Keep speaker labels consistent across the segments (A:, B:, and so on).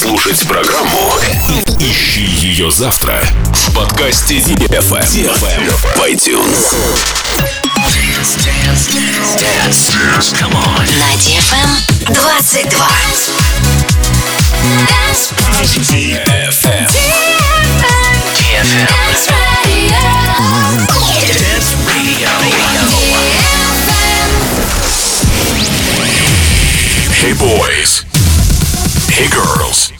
A: слушать программу, ищи ее завтра в подкасте DFM, DFM в iTunes.
B: Dance, dance, dance, dance. Come on.
C: На DFM 22. Dance
A: DFM.
B: DFM.
C: Dance Radio.
B: Dance Radio.
A: Hey boys. Hey girls.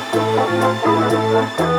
A: Música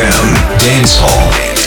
A: DFM Dance Hall.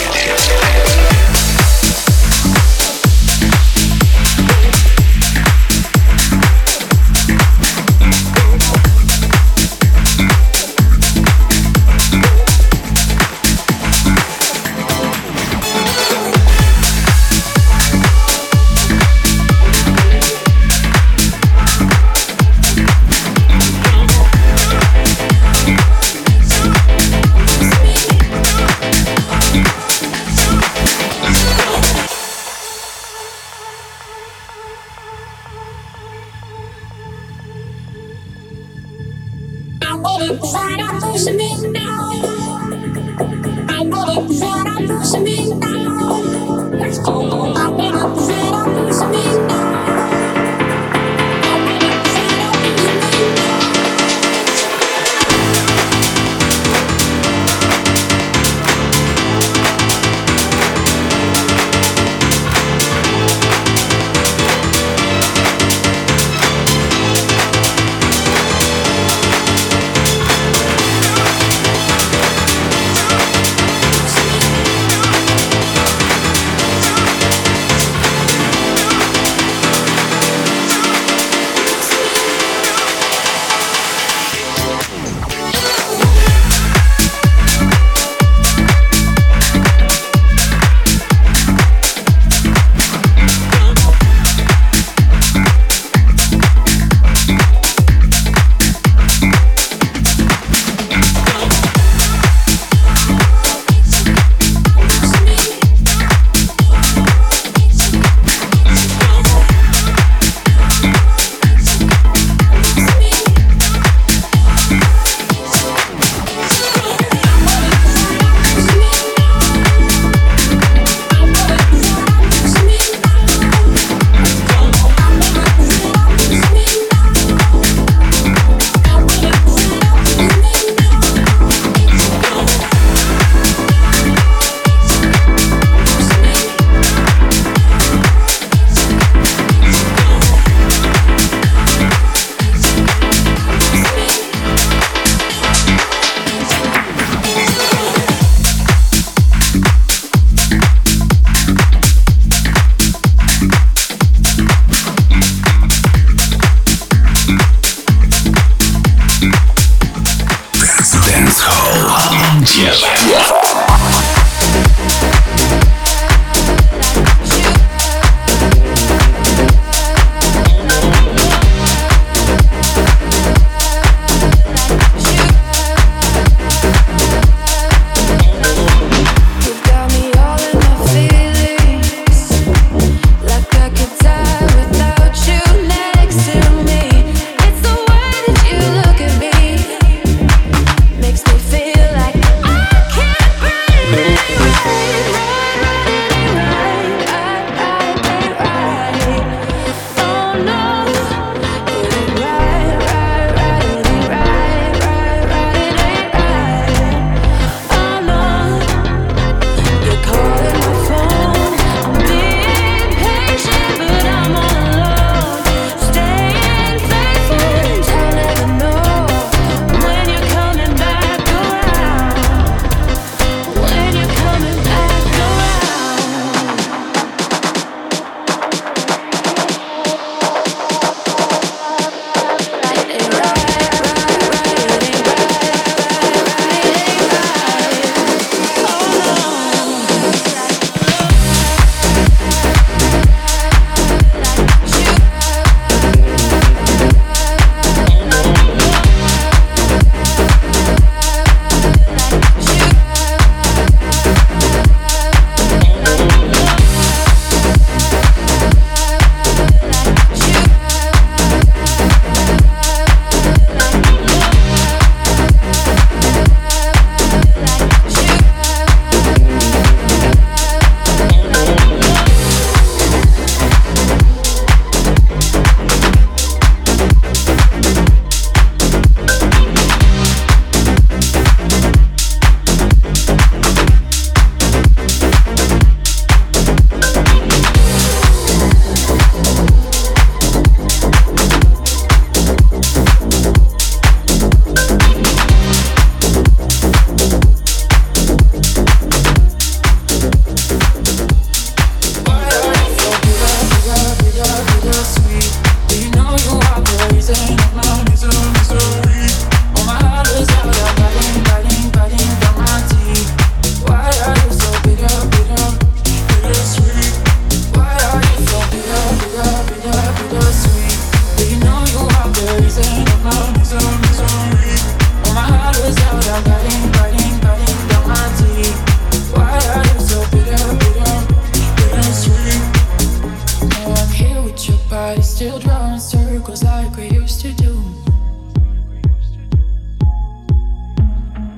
D: I still draw in circles like
E: we used to do.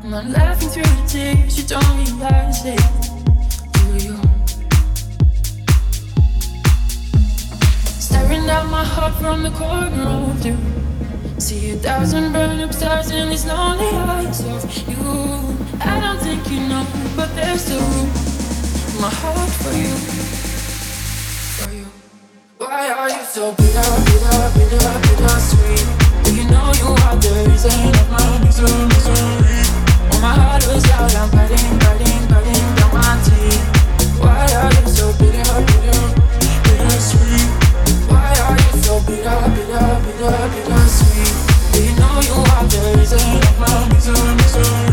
E: And I'm laughing through the tears, you don't realize it, do you? Staring
C: at my heart from the corner of the room. See a thousand burn up stars in these lonely eyes of you. I don't think you
E: know, but there's still room. My heart for you, for you. Why are you? so bitter, bitter, bitter, bitter sweet. Do you know you are the reason
D: of my misery, misery? When my heart was out, I'm biting, biting, biting down my teeth. Why are you so
A: bitter, bitter, bitter sweet? Why are
C: you so bitter, bitter, bitter, bitter sweet? Do you know you
F: are the reason of my misery, misery?